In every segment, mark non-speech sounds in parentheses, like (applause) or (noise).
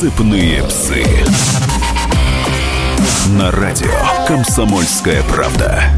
Цепные псы. На радио Комсомольская правда.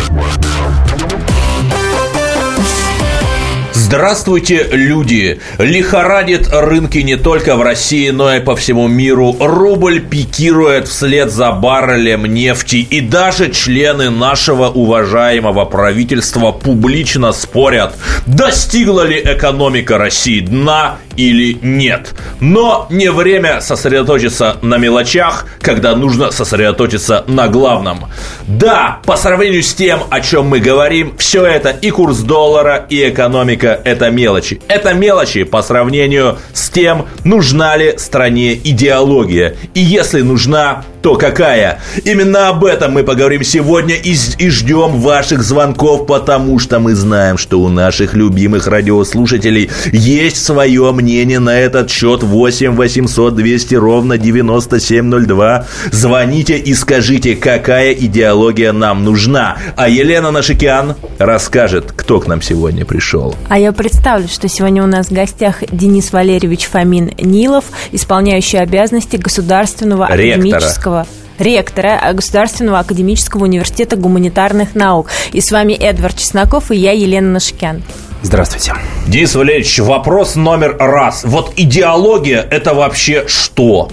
Здравствуйте, люди! Лихорадит рынки не только в России, но и по всему миру. Рубль пикирует вслед за баррелем нефти. И даже члены нашего уважаемого правительства публично спорят, достигла ли экономика России дна или нет. Но не время сосредоточиться на мелочах, когда нужно сосредоточиться на главном. Да, по сравнению с тем, о чем мы говорим, все это и курс доллара, и экономика – это мелочи. Это мелочи по сравнению с тем, нужна ли стране идеология. И если нужна, то какая? Именно об этом мы поговорим сегодня и, и ждем ваших звонков, потому что мы знаем, что у наших любимых радиослушателей есть свое мнение на этот счет 8 800 200 ровно 9702. Звоните и скажите, какая идеология нам нужна. А Елена Нашикян расскажет, кто к нам сегодня пришел. А я представлю, что сегодня у нас в гостях Денис Валерьевич Фомин Нилов, исполняющий обязанности государственного Ректора. академического ректора Государственного академического университета гуманитарных наук. И с вами Эдвард Чесноков и я, Елена Нашикян. Здравствуйте. Денис Валерьевич, вопрос номер раз. Вот идеология – это вообще что?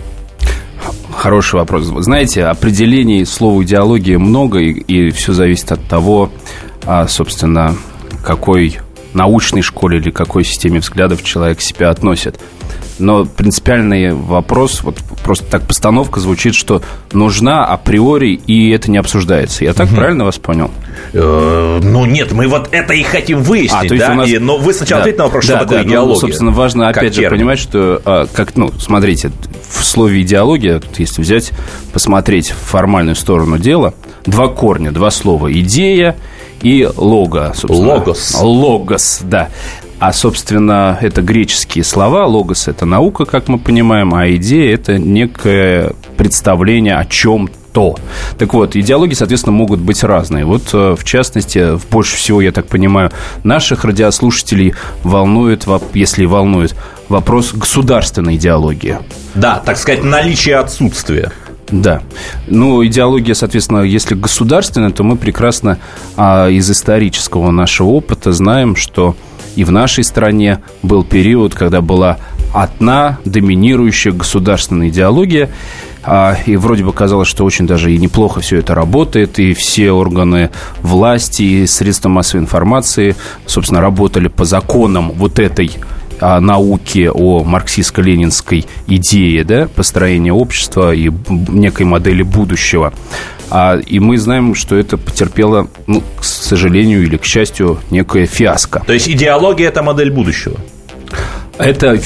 Хороший вопрос. Вы знаете, определений слова идеология много, и, и все зависит от того, а, собственно, какой научной школе или какой системе взглядов человек себя относит. Но принципиальный вопрос, вот просто так постановка звучит, что нужна априори, и это не обсуждается. Я так угу. правильно вас понял? Э, ну нет, мы вот это и хотим выяснить, а, то есть да? Нас... и, но вы сначала да, ответьте на вопрос, да, что такое да, идеология. Ну, собственно, важно опять же понимать, что, а, как, ну, смотрите, в слове идеология, если взять, посмотреть формальную сторону дела, два корня, два слова. Идея и лого, собственно. Логос. Логос, да. А, собственно, это греческие слова. Логос – это наука, как мы понимаем, а идея – это некое представление о чем то. Так вот, идеологии, соответственно, могут быть разные. Вот, э, в частности, больше всего, я так понимаю, наших радиослушателей волнует, если волнует, вопрос государственной идеологии. Да, так сказать, наличие отсутствия. Да. Ну, идеология, соответственно, если государственная, то мы прекрасно а, из исторического нашего опыта знаем, что и в нашей стране был период, когда была одна доминирующая государственная идеология, а, и вроде бы казалось, что очень даже и неплохо все это работает, и все органы власти и средства массовой информации, собственно, работали по законам вот этой о науке, о марксистско-ленинской идее да, построения общества и некой модели будущего. А, и мы знаем, что это потерпело, ну, к сожалению или к счастью, некое фиаско. То есть идеология – это модель будущего? Это,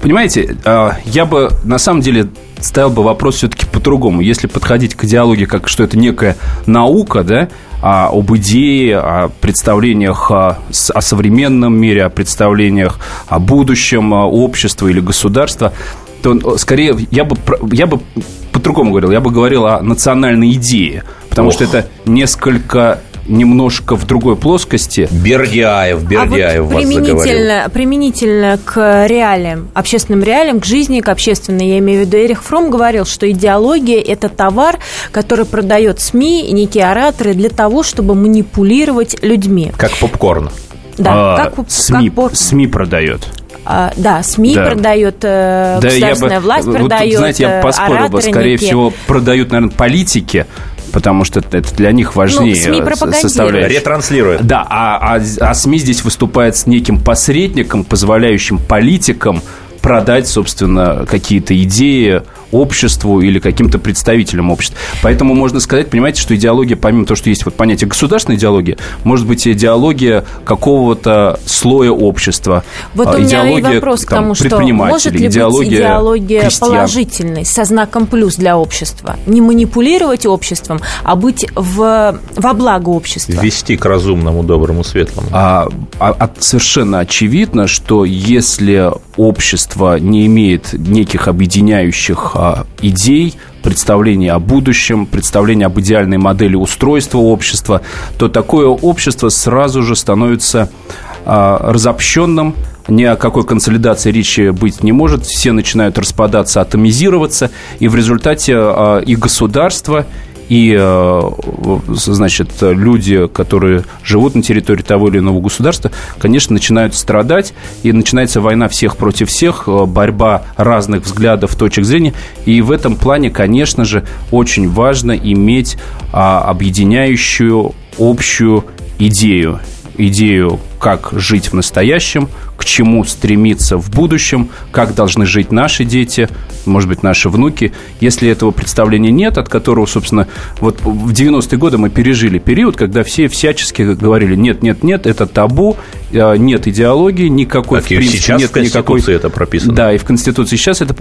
понимаете, а, я бы на самом деле ставил бы вопрос все-таки по-другому. Если подходить к идеологии как что это некая наука, да, а, об идее, о представлениях о, о современном мире, о представлениях о будущем общества или государства, то скорее я бы, я бы по-другому говорил, я бы говорил о национальной идее, потому Ох. что это несколько немножко в другой плоскости. Бердяев, Бердяев а вот вас применительно, заговорил. применительно к реалиям, общественным реалиям, к жизни, к общественной, я имею в виду, Эрих Фром говорил, что идеология – это товар, который продает СМИ и некие ораторы для того, чтобы манипулировать людьми. Как попкорн. Да, а, как, СМИ, как СМИ продает. А, да, СМИ да. продает, э, да, государственная бы, власть вот, продает, знаете, я поспорил бы, скорее некие. всего, продают, наверное, политики, потому что это для них важнее ну, СМИ составляющая. Ретранслирует. Да, а, а, а СМИ здесь выступает с неким посредником, позволяющим политикам продать, собственно, какие-то идеи обществу или каким-то представителям общества. Поэтому можно сказать, понимаете, что идеология, помимо того, что есть вот понятие государственной идеологии, может быть идеология какого-то слоя общества. Вот у меня и вопрос к тому, что может ли идеология быть идеология крестьян. положительной, со знаком плюс для общества? Не манипулировать обществом, а быть в, во благо общества. Вести к разумному, доброму, светлому. А, а, а совершенно очевидно, что если общество не имеет неких объединяющих а, идей, представления о будущем, представления об идеальной модели устройства общества, то такое общество сразу же становится а, разобщенным, ни о какой консолидации речи быть не может. Все начинают распадаться, атомизироваться, и в результате а, и государство, и, э, значит, люди, которые живут на территории того или иного государства, конечно, начинают страдать, и начинается война всех против всех, э, борьба разных взглядов, точек зрения, и в этом плане, конечно же, очень важно иметь а, объединяющую общую идею, идею, как жить в настоящем, к чему стремиться в будущем, как должны жить наши дети, может быть, наши внуки. Если этого представления нет, от которого, собственно, вот в 90-е годы мы пережили период, когда все всячески говорили, нет, нет, нет, это табу, а, нет идеологии, никакой, так, в принципе, сейчас нет в Конституции никакой... это прописано. Да, и в Конституции сейчас это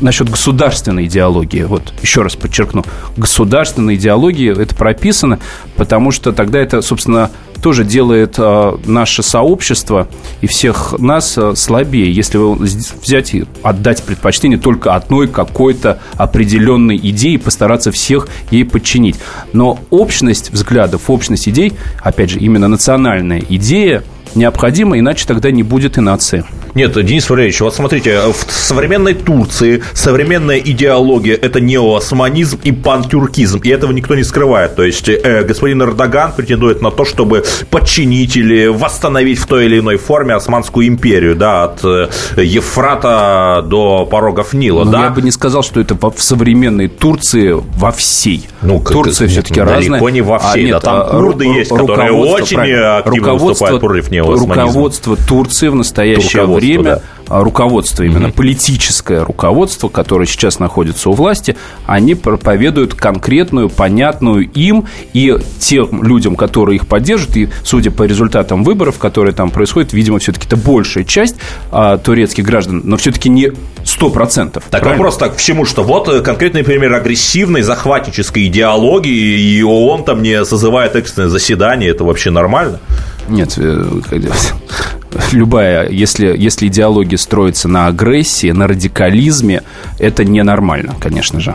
насчет государственной идеологии, вот еще раз подчеркну, государственной идеологии это прописано, потому что тогда это, собственно, тоже делает а, наше сообщество и всех нас а, слабее, если взять и отдать предпочтение только одной какой-то определенной идее и постараться всех ей подчинить. Но общность взглядов, общность идей, опять же, именно национальная идея необходима, иначе тогда не будет и нации. Нет, Денис Валерьевич, вот смотрите, в современной Турции современная идеология – это неоосманизм и пантюркизм, и этого никто не скрывает. То есть э, господин Эрдоган претендует на то, чтобы подчинить или восстановить в той или иной форме Османскую империю, да, от э, Ефрата до порогов Нила, Но да? Я бы не сказал, что это в современной Турции во всей. Ну, Турция все-таки разная. Далеко не во всей, а, нет, да, там а, курды есть, которые очень активно выступают против неоосманизма. Руководство Турции в настоящее время да. А, руководство, именно mm-hmm. политическое руководство, которое сейчас находится у власти, они проповедуют конкретную, понятную им и тем людям, которые их поддерживают, и судя по результатам выборов, которые там происходят, видимо, все-таки это большая часть а, турецких граждан, но все-таки не 100%. Так правильно? вопрос так к чему, что вот э, конкретный пример агрессивной захватнической идеологии, и ООН там не созывает экстренное заседание, это вообще нормально? Нет, э, (laughs) любая, если, если идеология строится на агрессии, на радикализме, это ненормально, конечно же.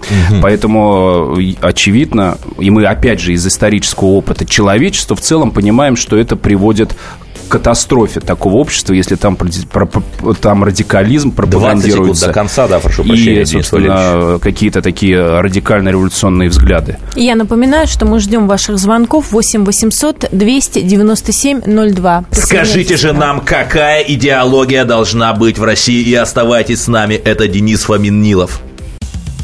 Угу. Поэтому э, очевидно, и мы опять же из исторического опыта человечества в целом понимаем, что это приводит катастрофе такого общества, если там, там радикализм пропагандируется. до конца, да, прошу прощения. И, собственно, какие-то такие радикально-революционные взгляды. Я напоминаю, что мы ждем ваших звонков 8 800 297 02. Скажите же нам, какая идеология должна быть в России, и оставайтесь с нами. Это Денис Фомин-Нилов.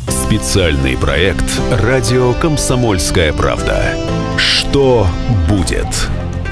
Специальный проект «Радио Комсомольская правда». Что будет?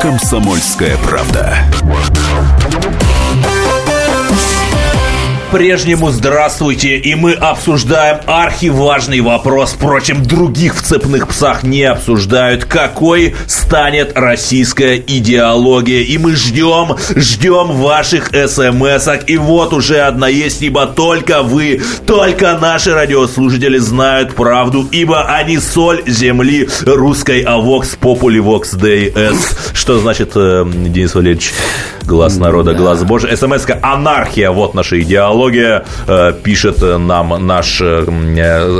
«Комсомольская правда». По-прежнему здравствуйте, и мы обсуждаем архиважный вопрос, впрочем, других в цепных псах не обсуждают, какой станет российская идеология. И мы ждем, ждем ваших смс и вот уже одна есть, ибо только вы, только наши радиослушатели знают правду, ибо они соль земли русской, а Populi Vox Day S. Что значит, э, Денис Валерьевич? Глаз народа, глаз Божий. СМС-ка «Анархия». Вот наша идеология. Э, пишет нам наш э,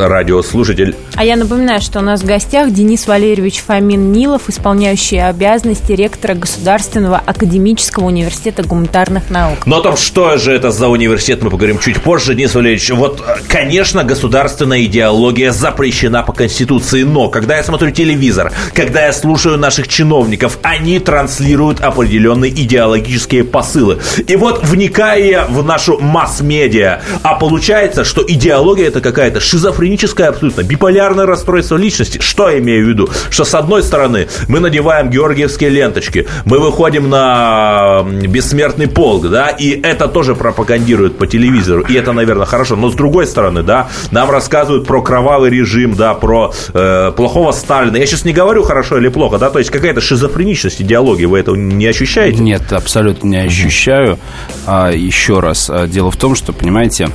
радиослушатель. А я напоминаю, что у нас в гостях Денис Валерьевич Фомин Нилов, исполняющий обязанности ректора Государственного академического университета гуманитарных наук. Но о том, что же это за университет, мы поговорим чуть позже. Денис Валерьевич, вот, конечно, государственная идеология запрещена по Конституции, но когда я смотрю телевизор, когда я слушаю наших чиновников, они транслируют определенный идеологический политические посылы. И вот, вникая в нашу масс-медиа, а получается, что идеология это какая-то шизофреническая абсолютно, биполярное расстройство личности. Что я имею в виду? Что с одной стороны мы надеваем георгиевские ленточки, мы выходим на бессмертный полк, да, и это тоже пропагандируют по телевизору, и это, наверное, хорошо. Но с другой стороны, да, нам рассказывают про кровавый режим, да, про э, плохого Сталина. Я сейчас не говорю хорошо или плохо, да, то есть какая-то шизофреничность идеологии, вы этого не ощущаете? Нет, абсолютно абсолютно не ощущаю. А, еще раз, а, дело в том, что, понимаете,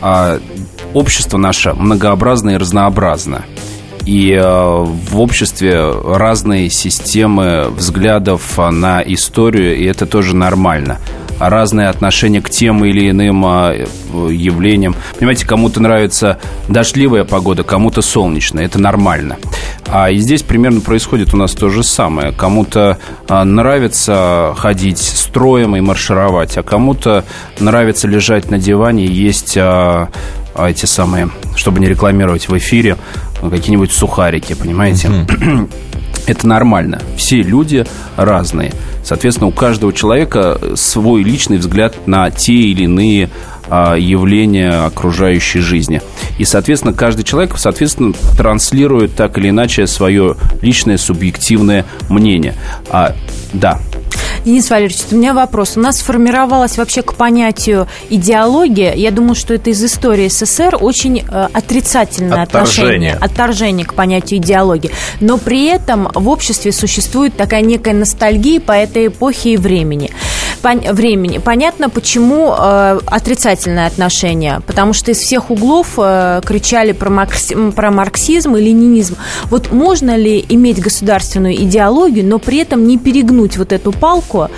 а, общество наше многообразно и разнообразно. И э, в обществе разные системы взглядов на историю, и это тоже нормально разные отношения к тем или иным а, явлениям. Понимаете, кому-то нравится дождливая погода, кому-то солнечная. Это нормально. А и здесь примерно происходит у нас то же самое. Кому-то а, нравится ходить строем и маршировать, а кому-то нравится лежать на диване и есть а, а, эти самые, чтобы не рекламировать в эфире, какие-нибудь сухарики, понимаете? (clears throat) Это нормально. Все люди разные. Соответственно, у каждого человека свой личный взгляд на те или иные а, явления окружающей жизни. И, соответственно, каждый человек, соответственно, транслирует так или иначе свое личное субъективное мнение. А, да, Денис Валерьевич, у меня вопрос. У нас сформировалось вообще к понятию идеология, я думаю, что это из истории СССР, очень э, отрицательное отторжение. отношение, отторжение к понятию идеологии. Но при этом в обществе существует такая некая ностальгия по этой эпохе и времени. Пон- времени. Понятно, почему э, отрицательное отношение. Потому что из всех углов э, кричали про, маркс- про марксизм и ленинизм. Вот можно ли иметь государственную идеологию, но при этом не перегнуть вот эту палку,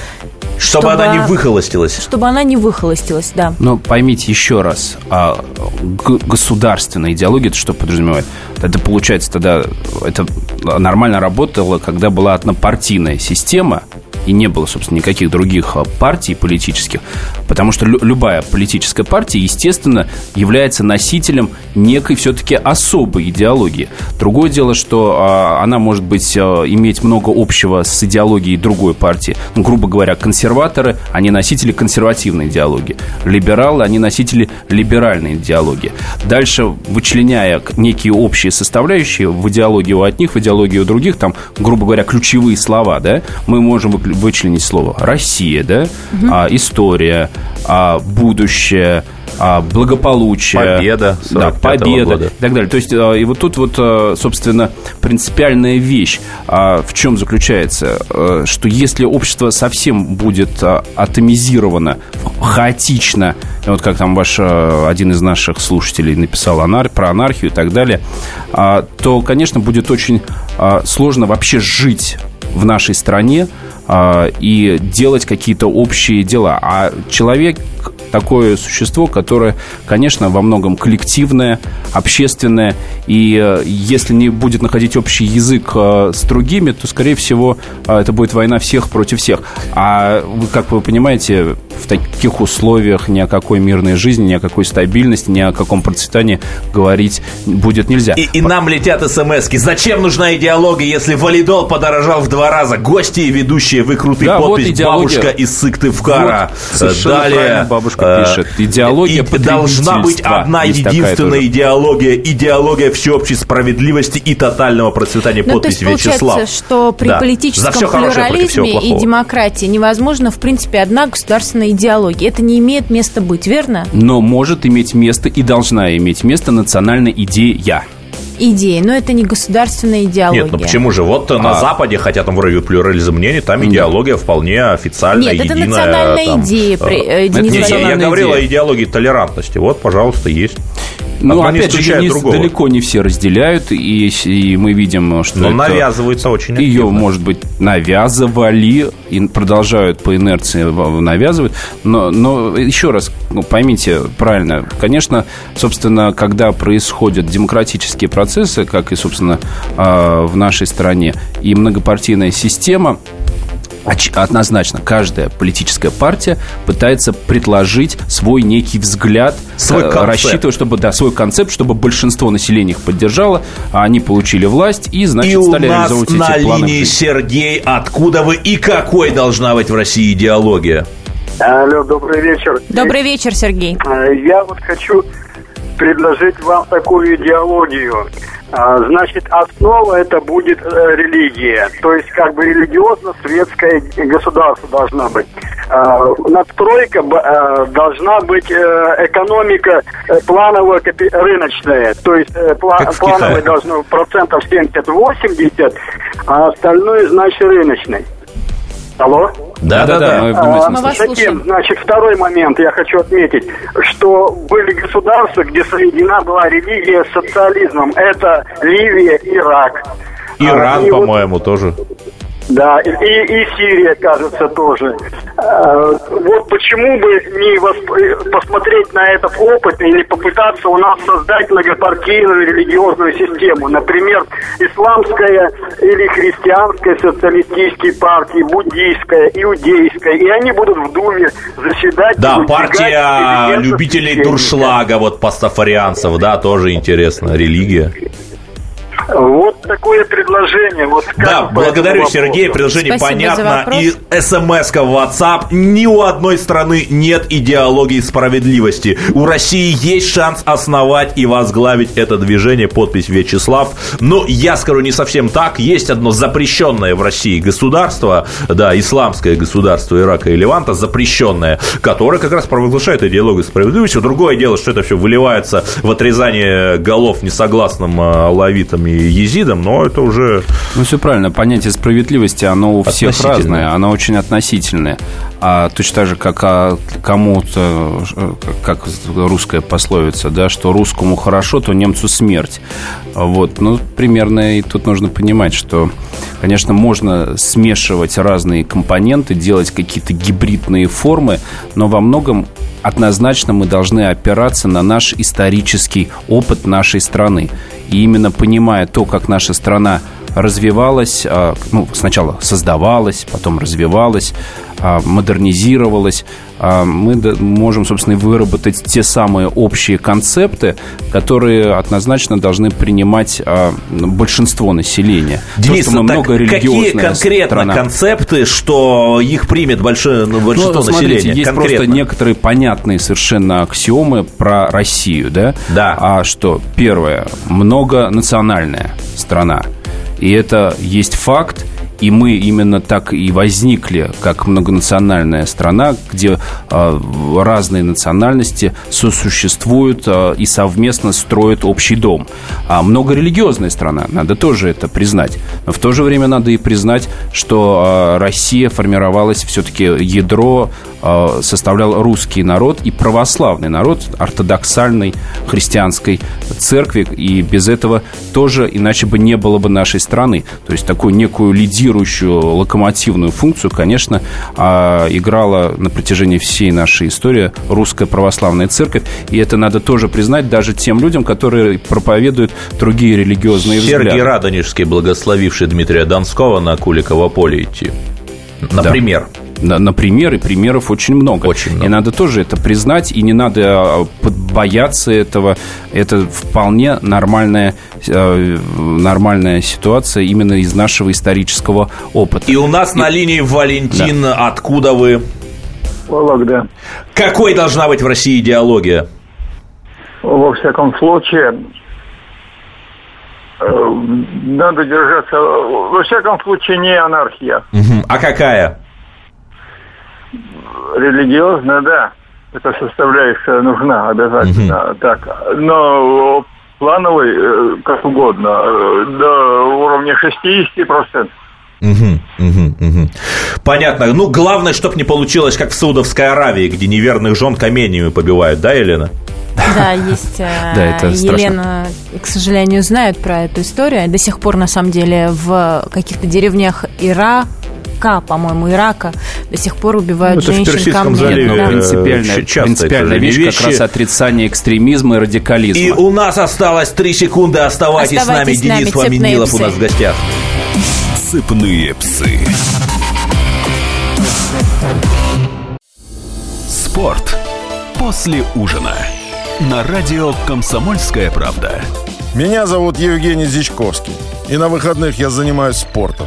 чтобы, чтобы она не выхолостилась. Чтобы она не выхолостилась, да. Но поймите еще раз, а государственная идеология, это что подразумевает? Это получается тогда, это нормально работало, когда была однопартийная система, и не было, собственно, никаких других а, партий политических, потому что любая политическая партия, естественно, является носителем некой все-таки особой идеологии. Другое дело, что а, она может быть а, иметь много общего с идеологией другой партии. Ну, грубо говоря, консерваторы, они носители консервативной идеологии. Либералы, они носители либеральной идеологии. Дальше, вычленяя некие общие составляющие в идеологию от них, в идеологию других, там, грубо говоря, ключевые слова, да, мы можем вычленить слово Россия, да, угу. а, история, а, будущее, а, благополучие. Победа. Да, победа года. и так далее. То есть, а, и вот тут вот, а, собственно, принципиальная вещь а, в чем заключается, что если общество совсем будет атомизировано, хаотично, вот как там ваш один из наших слушателей написал анар, про анархию и так далее, то, конечно, будет очень сложно вообще жить в нашей стране э, и делать какие-то общие дела. А человек такое существо, которое, конечно, во многом коллективное, общественное, и э, если не будет находить общий язык э, с другими, то, скорее всего, э, это будет война всех против всех. А вы, как вы понимаете, в таких условиях ни о какой мирной жизни, ни о какой стабильности, ни о каком процветании говорить будет нельзя. И, и нам летят смс -ки. Зачем нужна идеология, если валидол подорожал в два раза? Гости и ведущие, вы крутые да, подпись вот «Бабушка из Сыктывкара». Вот, Далее бабушка пишет. Идеология и Должна быть одна единственная идеология. Идеология всеобщей справедливости и тотального процветания. Ну, подпись то есть Вячеслав. что при да. политическом плюрализме и демократии невозможно, в принципе, одна государственная идеология. Это не имеет места быть, верно? Но может иметь место и должна иметь место национальная идея идеи, но это не государственная идеология. Нет, ну почему же? Вот а... на Западе, хотя там вроде плюрализм мнений, там идеология вполне официальная, Нет, единая. это национальная там, идея. При, э, Нет, я говорил идея. о идеологии толерантности. Вот, пожалуйста, есть. Ну, Одно опять же, не, далеко не все разделяют, и, и мы видим, что Но это навязывается очень активно. Ее, может быть, навязывали и продолжают по инерции навязывать. Но, но еще раз, ну, поймите правильно, конечно, собственно, когда происходят демократические процессы, как и, собственно, а, в нашей стране, и многопартийная система, однозначно каждая политическая партия пытается предложить свой некий взгляд, свой э, концепт. рассчитывая, чтобы да, свой концепт, чтобы большинство населения их поддержало, а они получили власть и, значит, и стали у нас реализовывать на эти планы. линии Сергей, откуда вы и какой должна быть в России идеология? Алло, добрый вечер. Добрый вечер, Сергей. Э, я вот хочу предложить вам такую идеологию. А, значит, основа это будет э, религия. То есть, как бы религиозно-светское государство должна быть. А, надстройка э, должна быть э, экономика плановая, рыночная. То есть, плановая должна процентов 70-80, а остальное, значит, рыночной. Алло? Да, да, да. А, мы вас Затем, значит, второй момент я хочу отметить, что были государства, где соединена была религия с социализмом. Это Ливия, Ирак. Иран, а, по-моему, вот, тоже. Да, и, и Сирия, кажется, тоже. Э, вот почему бы не восп... посмотреть на этот опыт или попытаться у нас создать многопартийную религиозную систему. Например, исламская или христианская социалистические партии, буддийская, иудейская. И они будут в Думе заседать. Да, партия любителей дуршлага, вот пастафарианцев, да, тоже интересно, религия. Вот такое предложение. Вот да, благодарю, Сергей. Предложение Спасибо понятно. И смс в WhatsApp. Ни у одной страны нет идеологии справедливости. У России есть шанс основать и возглавить это движение. Подпись Вячеслав. Но я скажу не совсем так. Есть одно запрещенное в России государство, да, исламское государство Ирака и Леванта, запрещенное, которое как раз провозглашает идеологию справедливости. Другое дело, что это все выливается в отрезание голов несогласным а, алавитам и езидам, но это уже... Ну, все правильно. Понятие справедливости, оно у всех разное, оно очень относительное. А точно так же, как а, кому-то, как русская пословица, да, что русскому хорошо, то немцу смерть. Вот, ну, примерно и тут нужно понимать, что, конечно, можно смешивать разные компоненты, делать какие-то гибридные формы, но во многом однозначно мы должны опираться на наш исторический опыт нашей страны. И именно понимая то, как наша страна развивалась, а, ну, сначала создавалась, потом развивалась, модернизировалась, а, мы можем, собственно, выработать те самые общие концепты, которые однозначно должны принимать большинство населения. Денис, То, что мы так много какие конкретно страна. концепты, что их примет большое, ну, большинство ну, смотрите, населения? Есть конкретно. просто некоторые понятные совершенно аксиомы про Россию, да? Да. А что? Первое, многонациональная страна. И это есть факт, и мы именно так и возникли, как многонациональная страна, где э, разные национальности сосуществуют э, и совместно строят общий дом. А многорелигиозная страна, надо тоже это признать. Но в то же время надо и признать, что э, Россия формировалась все-таки ядро составлял русский народ и православный народ ортодоксальной христианской церкви. И без этого тоже иначе бы не было бы нашей страны. То есть такую некую лидирующую лидирующую локомотивную функцию, конечно, а, играла на протяжении всей нашей истории русская православная церковь. И это надо тоже признать даже тем людям, которые проповедуют другие религиозные Сергей взгляды. Сергей Радонежский, благословивший Дмитрия Донского на Куликово поле идти. Например. Да например, и примеров очень много. Очень много. И надо тоже это признать, и не надо а, бояться этого. Это вполне нормальная, э, нормальная ситуация именно из нашего исторического опыта. И у нас и... на линии Валентин, да. откуда вы? Вологда. Какой должна быть в России идеология? Во всяком случае, э, надо держаться, во всяком случае, не анархия. Угу. А какая? Религиозная, да, эта составляющая нужна обязательно. Угу. Так, но плановый, э, как угодно, э, до уровня 60%. Угу, угу, угу. Понятно. Ну, главное, чтобы не получилось, как в Саудовской Аравии, где неверных жен каменьями побивают, да, Елена? Да, есть э, (laughs) да, это Елена, страшно. к сожалению, знает про эту историю. До сих пор, на самом деле, в каких-то деревнях Ира Ирака, по-моему, Ирака до сих пор убивают ну, женщин камнями. Заливе, да. принципиальная, принципиальная вещь вещи. как раз отрицание экстремизма и радикализма. И у нас осталось три секунды. Оставайтесь, Оставайтесь с нами. Денис Фоминилов у нас в гостях. Сыпные псы. Спорт после ужина. На радио «Комсомольская правда». Меня зовут Евгений Зичковский. И на выходных я занимаюсь спортом.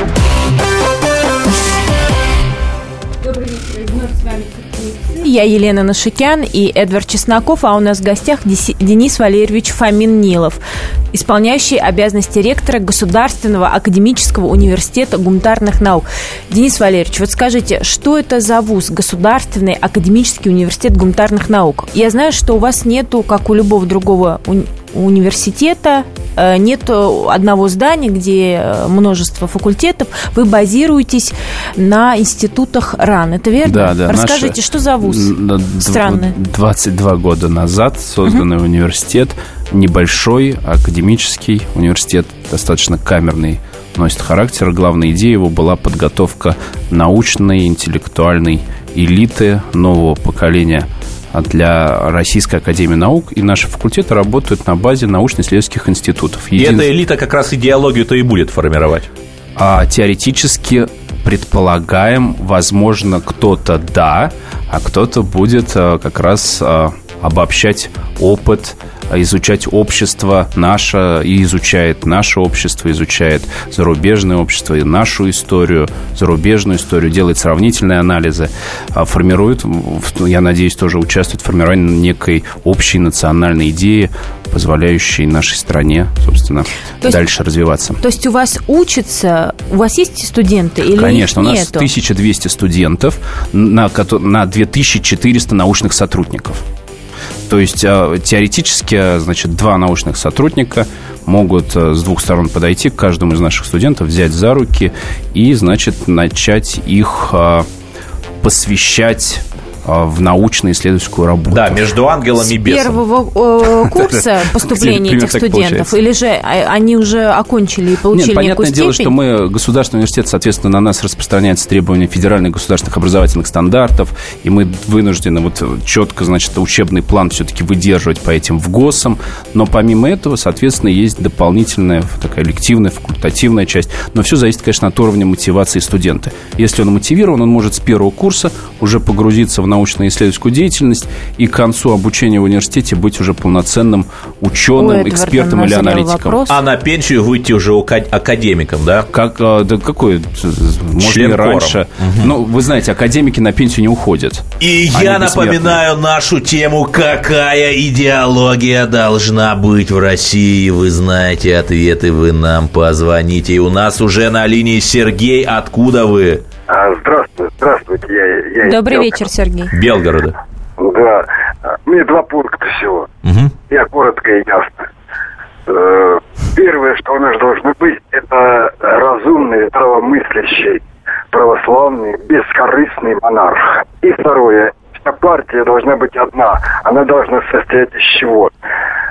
Я Елена Нашикян и Эдвард Чесноков, а у нас в гостях Денис Валерьевич Фомин-Нилов, исполняющий обязанности ректора Государственного академического университета гуманитарных наук. Денис Валерьевич, вот скажите, что это за вуз, Государственный академический университет гуманитарных наук? Я знаю, что у вас нету, как у любого другого университета, э, нет одного здания, где э, множество факультетов. Вы базируетесь на институтах РАН, это верно? Да, да. Расскажите, наша... что за вуз? Странный. 22 года назад созданный угу. университет, небольшой академический университет, достаточно камерный носит характер. Главная идея его была подготовка научной, интеллектуальной элиты нового поколения для Российской Академии Наук, и наши факультеты работают на базе научно-исследовательских институтов. Един... И эта элита как раз идеологию-то и будет формировать? А, теоретически предполагаем, возможно, кто-то да, а кто-то будет а, как раз а, обобщать опыт изучать общество наше, и изучает наше общество, изучает зарубежное общество, и нашу историю, зарубежную историю, делает сравнительные анализы, а формирует, я надеюсь, тоже участвует в формировании некой общей национальной идеи, позволяющей нашей стране, собственно, то дальше есть, развиваться. То есть у вас учатся, у вас есть студенты или Конечно, у нас нету? 1200 студентов на, на 2400 научных сотрудников. То есть а, теоретически, а, значит, два научных сотрудника могут а, с двух сторон подойти к каждому из наших студентов, взять за руки и, значит, начать их посвящать в научно-исследовательскую работу. Да, между ангелом и бесом. С первого э, курса (laughs) поступления этих студентов? Или же а, они уже окончили и получили Нет, понятное дело, что мы, государственный университет, соответственно, на нас распространяется требования федеральных государственных образовательных стандартов, и мы вынуждены вот четко, значит, учебный план все-таки выдерживать по этим в ГОСам, но помимо этого, соответственно, есть дополнительная такая лективная, факультативная часть, но все зависит, конечно, от уровня мотивации студента. Если он мотивирован, он может с первого курса уже погрузиться в научно-исследовательскую деятельность и к концу обучения в университете быть уже полноценным ученым, Ой, экспертом или аналитиком. Вопрос. А на пенсию выйти уже академиком, да? Как, а, да какой? Может, Член раньше. Угу. Ну, вы знаете, академики на пенсию не уходят. И Они я напоминаю нашу тему, какая идеология должна быть в России. Вы знаете ответы, вы нам позвоните. И у нас уже на линии Сергей. Откуда вы? А, здравствуйте, здравствуйте. Я, я Добрый вечер, Сергей. Белгорода. Да. Мне два пункта всего. Угу. Я коротко и ясно. Э, первое, что у нас должно быть, это разумный, здравомыслящий, православный, бескорыстный монарх. И второе, вся партия должна быть одна. Она должна состоять из чего?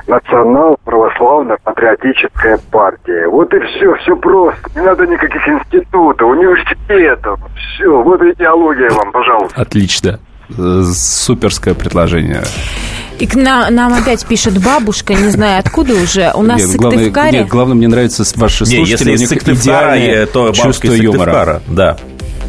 национал-православно-патриотическая партия. Вот и все, все просто. Не надо никаких институтов, университетов. Все, вот идеология вам, пожалуйста. Отлично. Суперское предложение. И к нам, нам опять пишет бабушка, не знаю откуда уже. У нас нет, Сыктывкаре... Нет, главное, мне нравится ваши слушатели. Нет, если из Сыктывкара, то чувство юмора. Да.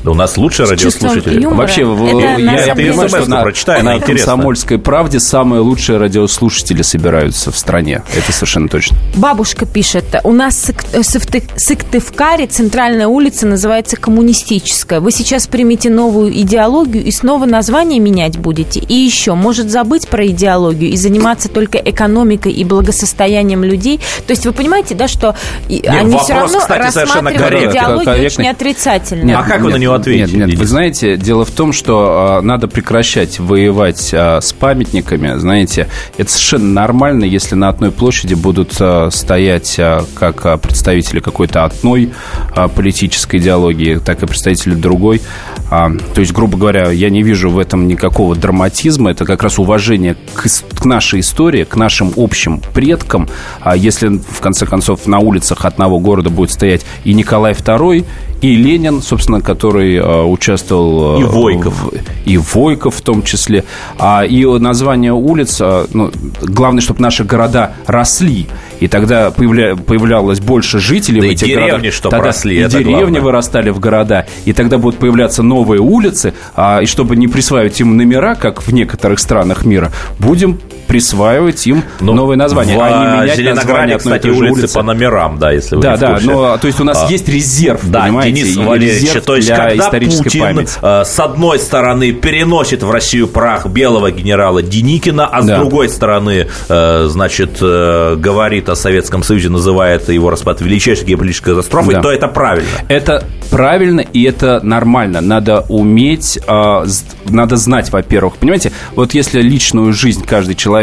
У нас лучшие радиослушатели. Вообще, это я, я понимаю, что на, прочитаю, на «Комсомольской правде» самые лучшие радиослушатели собираются в стране. Это совершенно точно. Бабушка пишет, у нас в Сыктывкаре центральная улица называется Коммунистическая. Вы сейчас примите новую идеологию и снова название менять будете. И еще, может забыть про идеологию и заниматься только экономикой и благосостоянием людей. То есть вы понимаете, да, что Нет, они вопрос, все равно кстати, рассматривают идеологию очень отрицательно. Нет, а как вы на него него ответить. Нет, нет, вы знаете, дело в том, что э, надо прекращать воевать э, с памятниками. Знаете, это совершенно нормально, если на одной площади будут э, стоять э, как э, представители какой-то одной э, политической идеологии, так и представители другой. Э, то есть, грубо говоря, я не вижу в этом никакого драматизма. Это как раз уважение к, к нашей истории, к нашим общим предкам. А если, в конце концов, на улицах одного города будет стоять и Николай II, и Ленин, собственно, который э, участвовал... Э, и Войков. В, и Войков в том числе. А, и название улиц, э, ну, главное, чтобы наши города росли. И тогда появля, появлялось больше жителей да в этих и деревни, городах. чтобы росли, и деревни главное. вырастали в города. И тогда будут появляться новые улицы. А, и чтобы не присваивать им номера, как в некоторых странах мира, будем присваивать им ну, новые названия, в, а не менять Зеленограде, кстати, улицы, улицы по номерам, да, если вы Да, да, но то есть у нас а, есть резерв, да, понимаете, Денис Валерьевич, резерв то есть для когда Путин памяти. Э, с одной стороны переносит в Россию прах белого генерала Деникина, а с да. другой стороны, э, значит, э, говорит о Советском Союзе, называет его распад величайшей геополитической катастрофой, да. то это правильно. Это правильно и это нормально. Надо уметь, надо знать, во-первых, понимаете, вот если личную жизнь каждый человек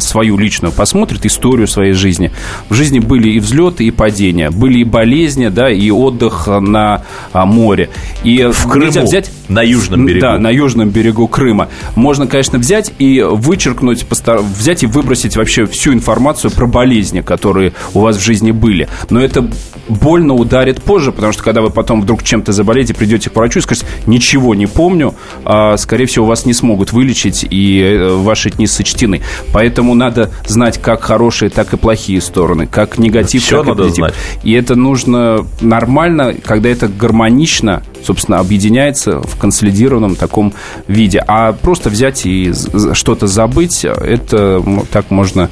свою личную посмотрит, историю своей жизни, в жизни были и взлеты, и падения, были и болезни, да, и отдых на море. И в Крыму, взять... на южном берегу. Да, на южном берегу Крыма. Можно, конечно, взять и вычеркнуть, взять и выбросить вообще всю информацию про болезни, которые у вас в жизни были. Но это больно ударит позже, потому что когда вы потом вдруг чем-то заболеете, придете к врачу и скажете, ничего не помню, а, скорее всего, вас не смогут вылечить, и э, ваши дни сочтены. Поэтому надо знать как хорошие, так и плохие стороны, как негатив, Все так и позитив. Знать. И это нужно нормально, когда это гармонично, собственно, объединяется в консолидированном таком виде. А просто взять и что-то забыть, это так можно,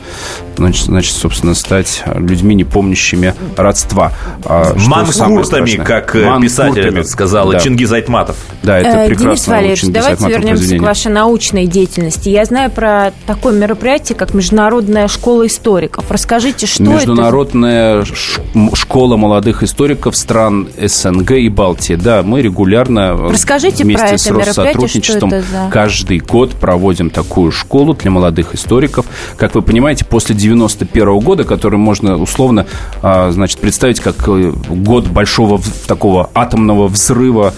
значит собственно, стать людьми, не помнящими родства. А Манкуртами, как э, Манкуртами. писатель этот сказал, да. Чингиз Айтматов. Да, это э, прекрасно. Денис Валерьевич, давайте вернемся к вашей научной деятельности. Я знаю про такое мероприятие, как Международная школа историков. Расскажите, что Международная это? Международная школа молодых историков стран СНГ и Балтии. Да, мы регулярно Расскажите вместе про с Россотрудничеством за... каждый год проводим такую школу для молодых историков. Как вы понимаете, после 91 года, который можно условно а, значит, представить как э, год большого такого атомного взрыва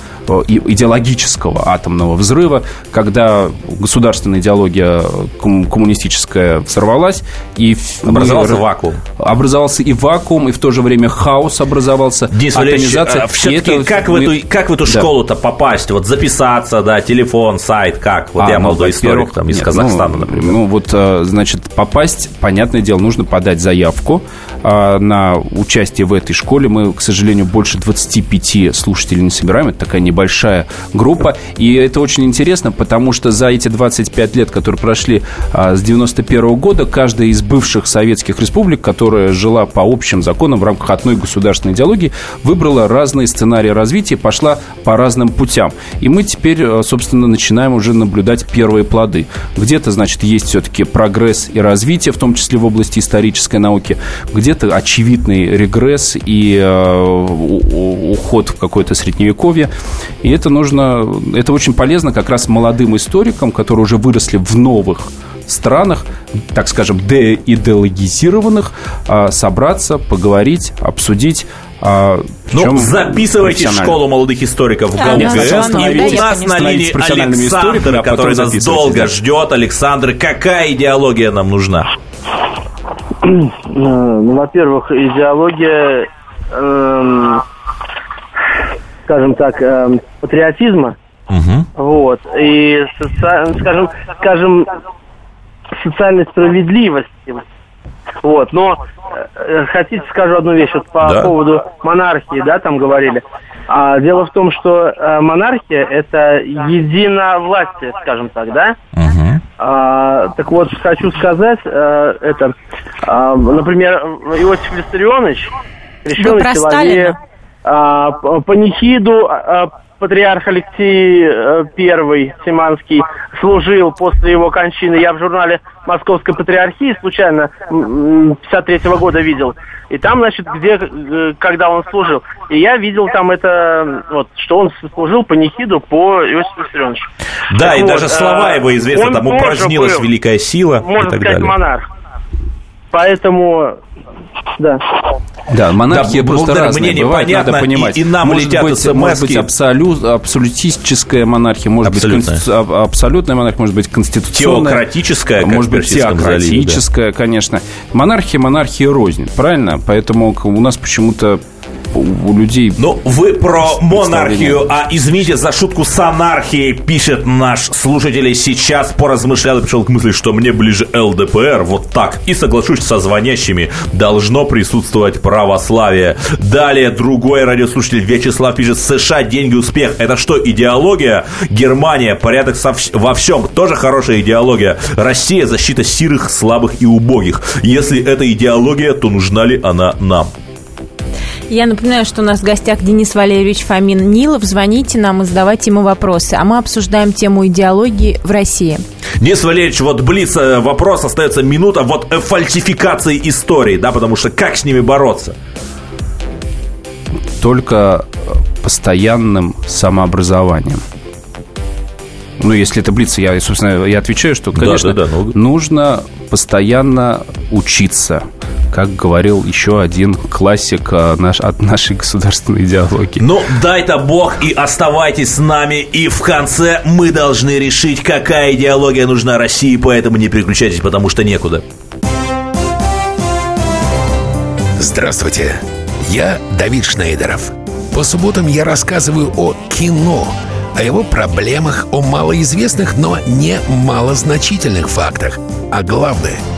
идеологического атомного взрыва, когда государственная идеология коммунистическая взорвалась, и образовался мы... вакуум. Образовался и вакуум, и в то же время хаос образовался. Денис Атомизация. А все-таки это... как, мы... в эту, как в эту да. школу-то попасть? Вот записаться, да, телефон, сайт, как? Вот а, я ну, молодой историк там, из нет, Казахстана, ну, например. Ну, вот, э, значит, попасть, понятное дело, нужно подать заявку э, на участие в этой школе. Мы, к сожалению, больше 25 слушателей не собираем. Это такая небольшая большая группа. И это очень интересно, потому что за эти 25 лет, которые прошли а, с 91 года, каждая из бывших советских республик, которая жила по общим законам в рамках одной государственной идеологии, выбрала разные сценарии развития, пошла по разным путям. И мы теперь, а, собственно, начинаем уже наблюдать первые плоды. Где-то, значит, есть все-таки прогресс и развитие, в том числе в области исторической науки, где-то очевидный регресс и э, уход в какое-то средневековье. И это нужно, это очень полезно как раз молодым историкам, которые уже выросли в новых странах, так скажем, деидеологизированных, а, собраться, поговорить, обсудить. А, ну, записывайте школу молодых историков в да, ГАУГС. И у нас на линии Александр, который нас долго ждет. Александр, какая идеология нам нужна? Ну, во-первых, идеология эм, скажем так, э, патриотизма. Угу. Вот. И, соци... скажем, скажем, социальной справедливости. Вот, но э, хотите скажу одну вещь вот по да. поводу монархии, да, там говорили. А, дело в том, что э, монархия это единовластие, скажем так, да. Угу. А, так вот, хочу сказать, э, это, э, например, Иосиф Виссарионович, решил человек. А, панихиду а, патриарх Алексей э, I Симанский служил после его кончины. Я в журнале Московской Патриархии случайно 53 -го года видел. И там, значит, где, э, когда он служил. И я видел там это, вот, что он служил панихиду по Иосифу Виссарионовичу. Да, так и вот, даже слова его известны, там упразднилась был, великая сила можно и так сказать, далее. монарх. Поэтому да. Да, монархия да, просто разная мне бывает, надо понимать. И, и нам может летят быть, может быть абсолют, абсолютистическая монархия, может абсолютная. быть конститу, абсолютная монархия, может быть конституционная. Теократическая, может быть теократическая, заливе, да. конечно. Монархия, монархия рознь, правильно? Поэтому у нас почему-то у людей... Ну, вы про монархию, а извините за шутку с анархией, пишет наш слушатель сейчас поразмышлял и пришел к мысли, что мне ближе ЛДПР, вот так. И соглашусь со звонящими, должно присутствовать православие. Далее другой радиослушатель Вячеслав пишет, США, деньги, успех. Это что, идеология? Германия, порядок во всем. Тоже хорошая идеология. Россия, защита сирых, слабых и убогих. Если это идеология, то нужна ли она нам? Я напоминаю, что у нас в гостях Денис Валерьевич Фомин Нилов. Звоните нам и задавайте ему вопросы. А мы обсуждаем тему идеологии в России. Денис Валерьевич, вот Блиц, э, вопрос, остается минута. Вот э, фальсификации истории, да, потому что как с ними бороться? Только э, постоянным самообразованием. Ну, если это Блиц, я, собственно, я отвечаю, что, конечно, да, да, да, ну... нужно постоянно учиться – как говорил еще один классик э, наш, от нашей государственной идеологии. Ну, дай-то бог и оставайтесь с нами. И в конце мы должны решить, какая идеология нужна России, поэтому не переключайтесь, потому что некуда. Здравствуйте, я Давид Шнейдеров. По субботам я рассказываю о кино, о его проблемах, о малоизвестных, но не малозначительных фактах. А главное –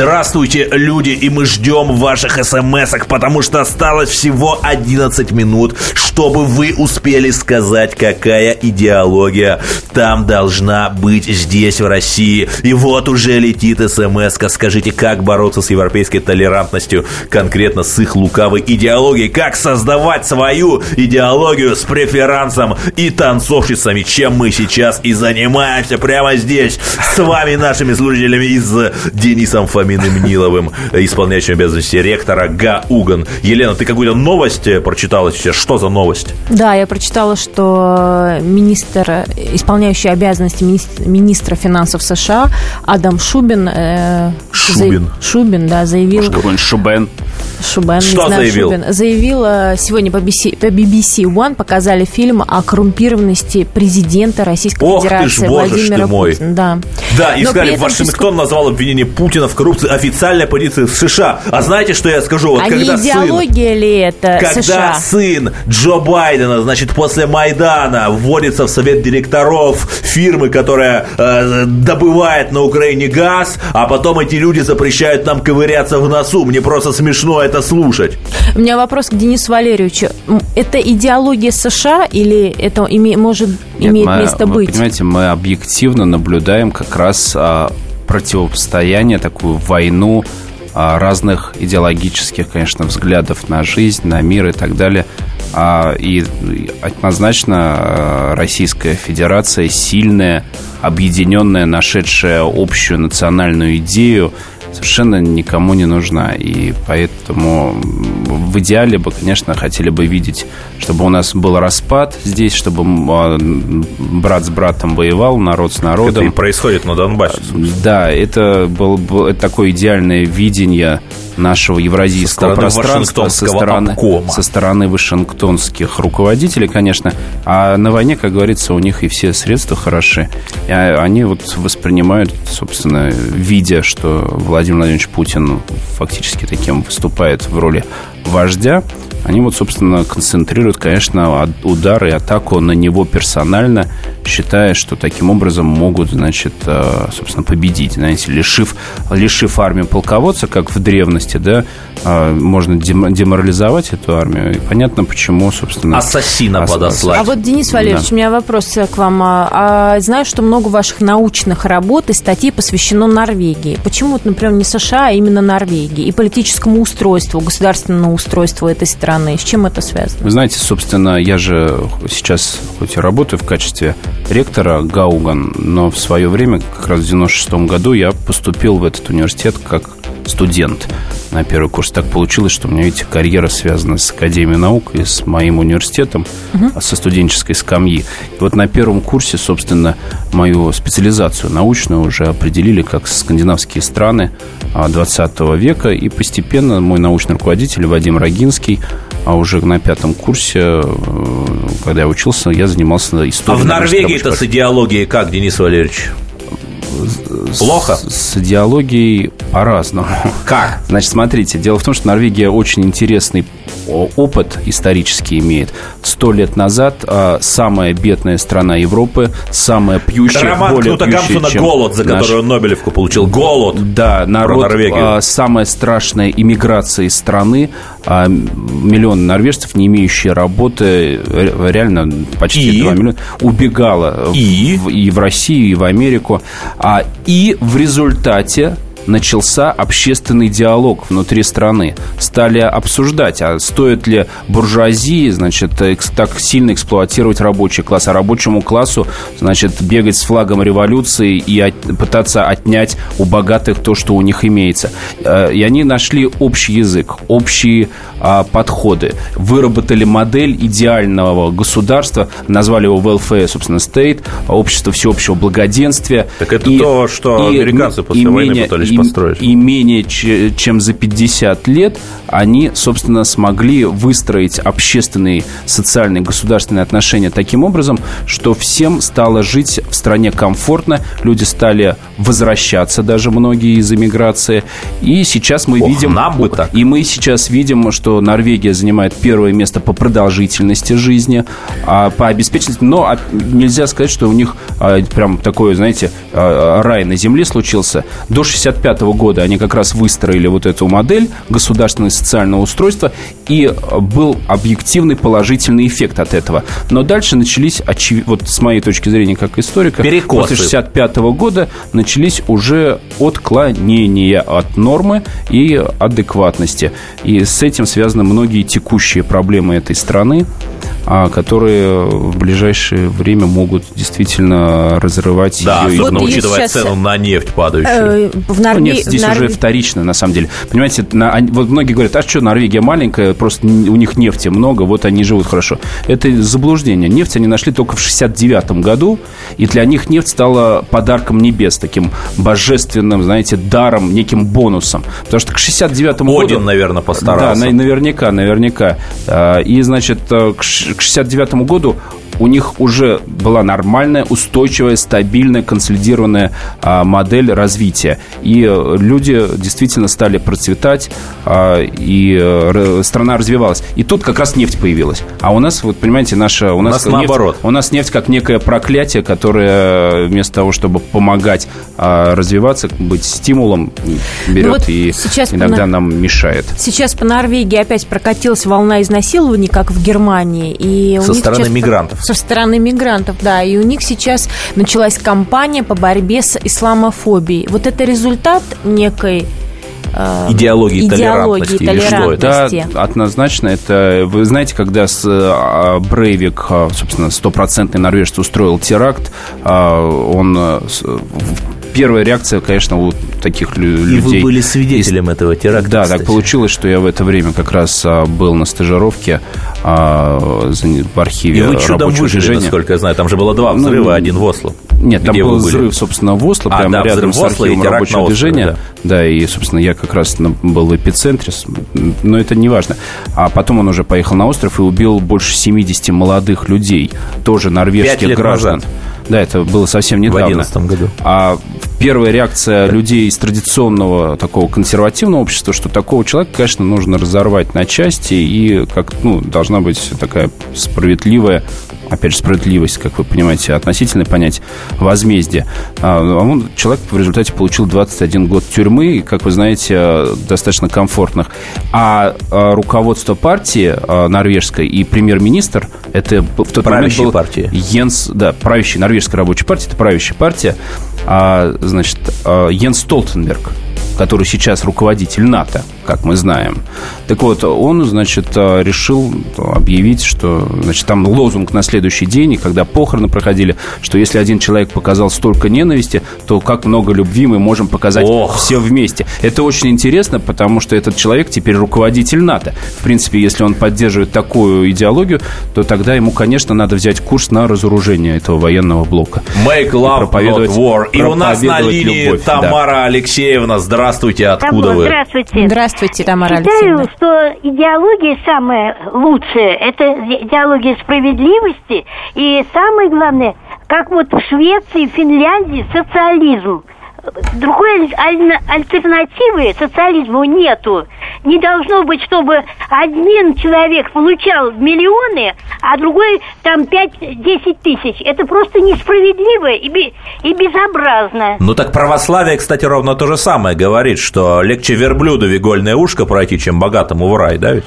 Здравствуйте, люди, и мы ждем ваших смс потому что осталось всего 11 минут, чтобы вы успели сказать, какая идеология там должна быть здесь, в России. И вот уже летит смс -ка. Скажите, как бороться с европейской толерантностью, конкретно с их лукавой идеологией, как создавать свою идеологию с преферансом и танцовщицами, чем мы сейчас и занимаемся прямо здесь, с вами, нашими слушателями, и с Денисом Фоминым Фоминым Ниловым, исполняющим обязанности ректора ГА УГАН. Елена, ты какую-то новость э, прочитала сейчас? Что за новость? Да, я прочитала, что министр, исполняющий обязанности министра, министра финансов США Адам Шубин... Э, Шубин. За, Шубин, да, заявил... Может, какой-нибудь Шубен? Шубен, Что знаю, заявил? Шубин, заявил сегодня по BBC, по BBC One показали фильм о коррумпированности президента Российской Ох Федерации ты ж, боже Владимира ты мой. Путина. Да. Да, и Но сказали, Вашингтон назвал обвинение Путина в коррупции официальной позицией в США. А знаете, что я скажу? Вот а когда не идеология сын, ли это Когда США? сын Джо Байдена, значит, после Майдана вводится в совет директоров фирмы, которая э, добывает на Украине газ, а потом эти люди запрещают нам ковыряться в носу. Мне просто смешно это слушать. У меня вопрос к Денису Валерьевичу. Это идеология США или это име, может Нет, имеет мы, место мы, быть? Понимаете, мы объективно наблюдаем как раз а, противостояние, такую войну а, разных идеологических, конечно, взглядов на жизнь, на мир и так далее. А, и однозначно Российская Федерация сильная, объединенная, нашедшая общую национальную идею, совершенно никому не нужна. И поэтому в идеале бы, конечно, хотели бы видеть, чтобы у нас был распад здесь, чтобы а, брат с братом воевал, народ с народом. Это и происходит на Донбассе. Да, это было бы такое идеальное видение нашего евразийского со пространства со стороны, со стороны вашингтонских руководителей, конечно. А на войне, как говорится, у них и все средства хороши. И они вот воспринимают, собственно, видя, что Владимир Владимирович Путин фактически таким выступает в роли вождя, они вот, собственно, концентрируют, конечно, удар и атаку на него персонально, считая, что таким образом могут, значит, э, собственно, победить. Знаете, лишив, лишив армию полководца, как в древности, да, э, можно деморализовать эту армию. И понятно, почему, собственно... Ассасина ас- подослать. А вот, Денис Валерьевич, да. у меня вопрос к вам. А, знаю, что много ваших научных работ и статей посвящено Норвегии. Почему, вот, например, не США, а именно Норвегии и политическому устройству, государственному устройству этой страны? Страны. С чем это связано? Вы знаете, собственно, я же сейчас хоть и работаю в качестве ректора Гауган, но в свое время, как раз в 96 году, я поступил в этот университет как студент на первый курс. Так получилось, что у меня, видите, карьера связана с Академией наук и с моим университетом, угу. со студенческой скамьи. И вот на первом курсе, собственно, мою специализацию научную уже определили как скандинавские страны 20 а, века. И постепенно мой научный руководитель Вадим Рогинский а уже на пятом курсе, э, когда я учился, я занимался историей. А в Норвегии это с идеологией как, Денис Валерьевич? Плохо? С, с идеологией по-разному. Как? Значит, смотрите, дело в том, что Норвегия очень интересный опыт исторический имеет. Сто лет назад а, самая бедная страна Европы, самая пьющая, Роман более Кнута пьющая, чем голод, за наш... который он Нобелевку получил. Голод. Да, народ, а, самая страшная иммиграция из страны, а, миллион норвежцев, не имеющие работы, реально почти и? 2 миллиона, убегала и? В, и в Россию, и в Америку. А, и в результате начался общественный диалог внутри страны. Стали обсуждать, а стоит ли буржуазии, значит, так сильно эксплуатировать рабочий класс, а рабочему классу, значит, бегать с флагом революции и от, пытаться отнять у богатых то, что у них имеется. Э, и они нашли общий язык, общие а, подходы, выработали модель идеального государства, назвали его welfare, собственно, state, общество всеобщего благоденствия. Так это и, то, что и, американцы после и войны менее, пытались и, построить. И менее чем за 50 лет они, собственно, смогли выстроить общественные, социальные, государственные отношения таким образом, что всем стало жить в стране комфортно, люди стали возвращаться, даже многие из эмиграции. И сейчас мы Ох, видим... Нам бы так. И мы сейчас видим, что Норвегия занимает первое место по продолжительности жизни, а по обеспеченности, но нельзя сказать, что у них а, прям такой, знаете, а, рай на земле случился. До 65 года они как раз выстроили вот эту модель государственного социального устройства, и был объективный положительный эффект от этого. Но дальше начались, вот с моей точки зрения как историка, Перекосы. после 65 года начались уже отклонения от нормы и адекватности. И с этим связаны многие текущие проблемы этой страны, которые в ближайшее время могут действительно разрывать да, ее особенно вот учитывая сейчас... цену на нефть падающую. Э, в Норве... ну, нет, здесь Норве... уже вторично, на самом деле. Понимаете, на... вот многие говорят, а что, Норвегия маленькая, просто у них нефти много, вот они живут хорошо. Это заблуждение. Нефть они нашли только в 69 году, и для них нефть стала подарком небес, таким божественным, знаете, даром, неким бонусом. Потому что к 69 году... Один, наверное, постарался. Да, наверняка, наверняка. А, и, значит, э, к 69 году у них уже была нормальная, устойчивая, стабильная, консолидированная а, модель развития. И э, люди действительно стали процветать, а, и а, страна развивалась. И тут как раз нефть появилась. А у нас, вот понимаете, наша... У нас, у нас нефть, наоборот. У нас нефть как некое проклятие, которое вместо того, чтобы помогать а, развиваться, быть стимулом, берет ну вот и иногда по... нам мешает. Сейчас по Норвегии опять прокатилась волна изнасилований, как в Германии. И Со стороны сейчас... мигрантов со стороны мигрантов, да. И у них сейчас началась кампания по борьбе с исламофобией. Вот это результат некой э, идеологии, идеологии толерантности. толерантности. Да, однозначно. Это, вы знаете, когда с, а, Брейвик, а, собственно, стопроцентный норвежец устроил теракт, он первая реакция, конечно, у таких людей... И вы были свидетелем и, этого теракта, Да, кстати. так получилось, что я в это время как раз а, был на стажировке а, в архиве И вы чудом выжили, движения. насколько я знаю. Там же было два ну, взрыва, ну, один в Осло. Нет, там был взрыв, собственно, в Осло, а, прямо да, рядом с архивом рабочего движения. Да. да, и, собственно, я как раз был в эпицентре, но это не важно. А потом он уже поехал на остров и убил больше 70 молодых людей, тоже норвежских граждан. Назад. Да, это было совсем недавно. В 2011 году. А первая реакция людей из традиционного такого консервативного общества, что такого человека, конечно, нужно разорвать на части, и как, ну, должна быть такая справедливая опять же, справедливость, как вы понимаете, относительное понятие возмездия. А он, человек в результате получил 21 год тюрьмы, как вы знаете, достаточно комфортных. А, а руководство партии а, норвежской и премьер-министр, это в тот правящая момент был партия. Йенс, да, правящая норвежская рабочая партия, это правящая партия, а, значит, Йенс Столтенберг, который сейчас руководитель НАТО, как мы знаем. Так вот, он, значит, э, решил объявить, что, значит, там лозунг на следующий день, и когда похороны проходили, что если один человек показал столько ненависти, то как много любви мы можем показать Ох. все вместе. Это очень интересно, потому что этот человек теперь руководитель НАТО. В принципе, если он поддерживает такую идеологию, то тогда ему, конечно, надо взять курс на разоружение этого военного блока. Make love, not war. И у нас на линии любовь. Тамара да. Алексеевна. Здравствуйте, откуда Алло, вы? Здравствуйте. Здравствуйте, Тамара Считаю, Алексеевна. что идеология самая лучшая, это идеология справедливости. И самое главное, как вот в Швеции, Финляндии социализм – другой альтернативы социализму нету. Не должно быть, чтобы один человек получал миллионы, а другой там 5-10 тысяч. Это просто несправедливо и, би, и безобразно. Ну так православие, кстати, ровно то же самое говорит, что легче верблюду в игольное ушко пройти, чем богатому в рай, да ведь?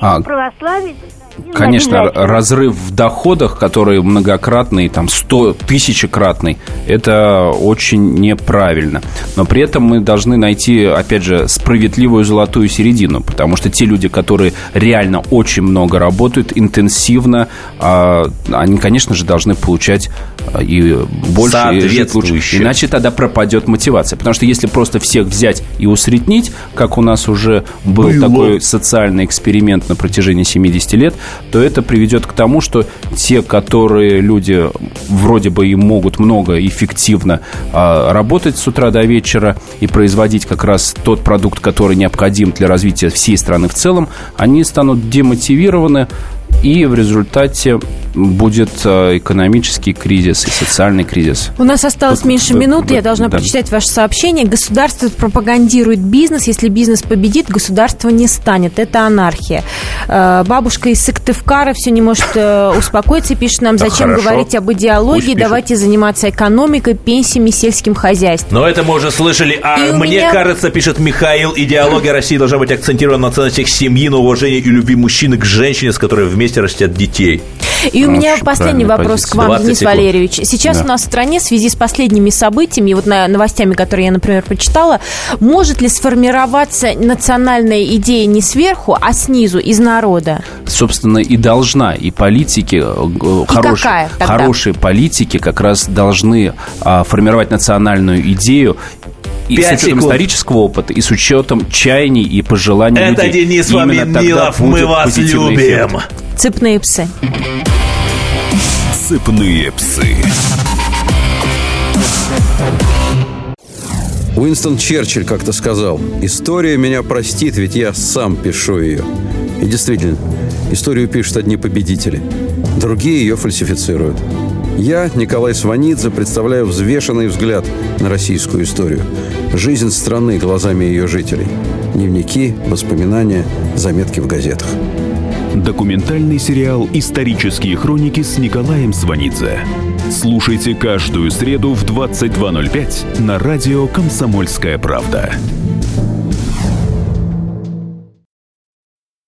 А... Православие Конечно, разрыв в доходах, который многократный, там, сто тысячекратный, это очень неправильно. Но при этом мы должны найти, опять же, справедливую золотую середину, потому что те люди, которые реально очень много работают, интенсивно, а, они, конечно же, должны получать а, и больше, и жить лучше. Иначе тогда пропадет мотивация. Потому что если просто всех взять и усреднить, как у нас уже был Было. такой социальный эксперимент на протяжении 70 лет, то это приведет к тому, что те, которые люди вроде бы и могут много эффективно а, работать с утра до вечера и производить как раз тот продукт, который необходим для развития всей страны в целом, они станут демотивированы, и в результате будет э, экономический кризис и социальный кризис. У нас осталось Тут, меньше минуты, я должна да. прочитать ваше сообщение. Государство пропагандирует бизнес, если бизнес победит, государство не станет. Это анархия. Э, бабушка из Сыктывкара все не может э, успокоиться пишет нам, зачем Хорошо. говорить об идеологии, давайте заниматься экономикой, пенсиями, сельским хозяйством. Но это мы уже слышали. А и мне меня... кажется, пишет Михаил, идеология России должна быть акцентирована на ценностях семьи, на уважении и любви мужчины к женщине, с которой вместе растят детей. И у меня последний вопрос позиция. к вам, Денис секунд. Валерьевич. Сейчас да. у нас в стране в связи с последними событиями, вот на новостями, которые я, например, прочитала, может ли сформироваться национальная идея не сверху, а снизу, из народа? Собственно, и должна. И политики, э, и хорошие, хорошие политики как раз должны а, формировать национальную идею и с учетом секунд. исторического опыта, и с учетом чаяний и пожеланий Это людей. Денис Ваминилов, мы вас любим. Эффект. Цепные псы. Цепные псы. Уинстон Черчилль как-то сказал, «История меня простит, ведь я сам пишу ее». И действительно, историю пишут одни победители, другие ее фальсифицируют. Я, Николай Сванидзе, представляю взвешенный взгляд на российскую историю. Жизнь страны глазами ее жителей. Дневники, воспоминания, заметки в газетах. Документальный сериал «Исторические хроники» с Николаем Сванидзе. Слушайте каждую среду в 22.05 на радио «Комсомольская правда».